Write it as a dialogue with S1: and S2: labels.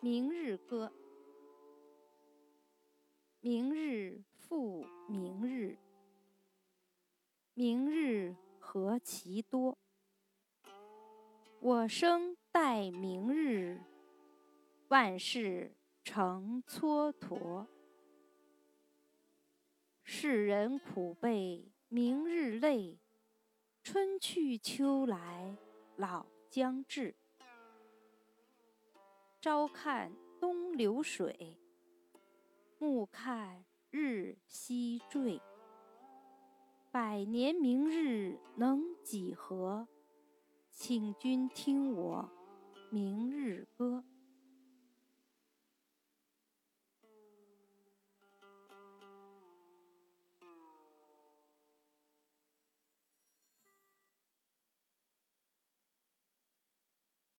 S1: 明日歌，明日复明日，明日何其多。我生待明日，万事成蹉跎。世人苦悲明日累，春去秋来老将至。朝看东流水，暮看日西坠。百年明日能几何？请君听我明日歌。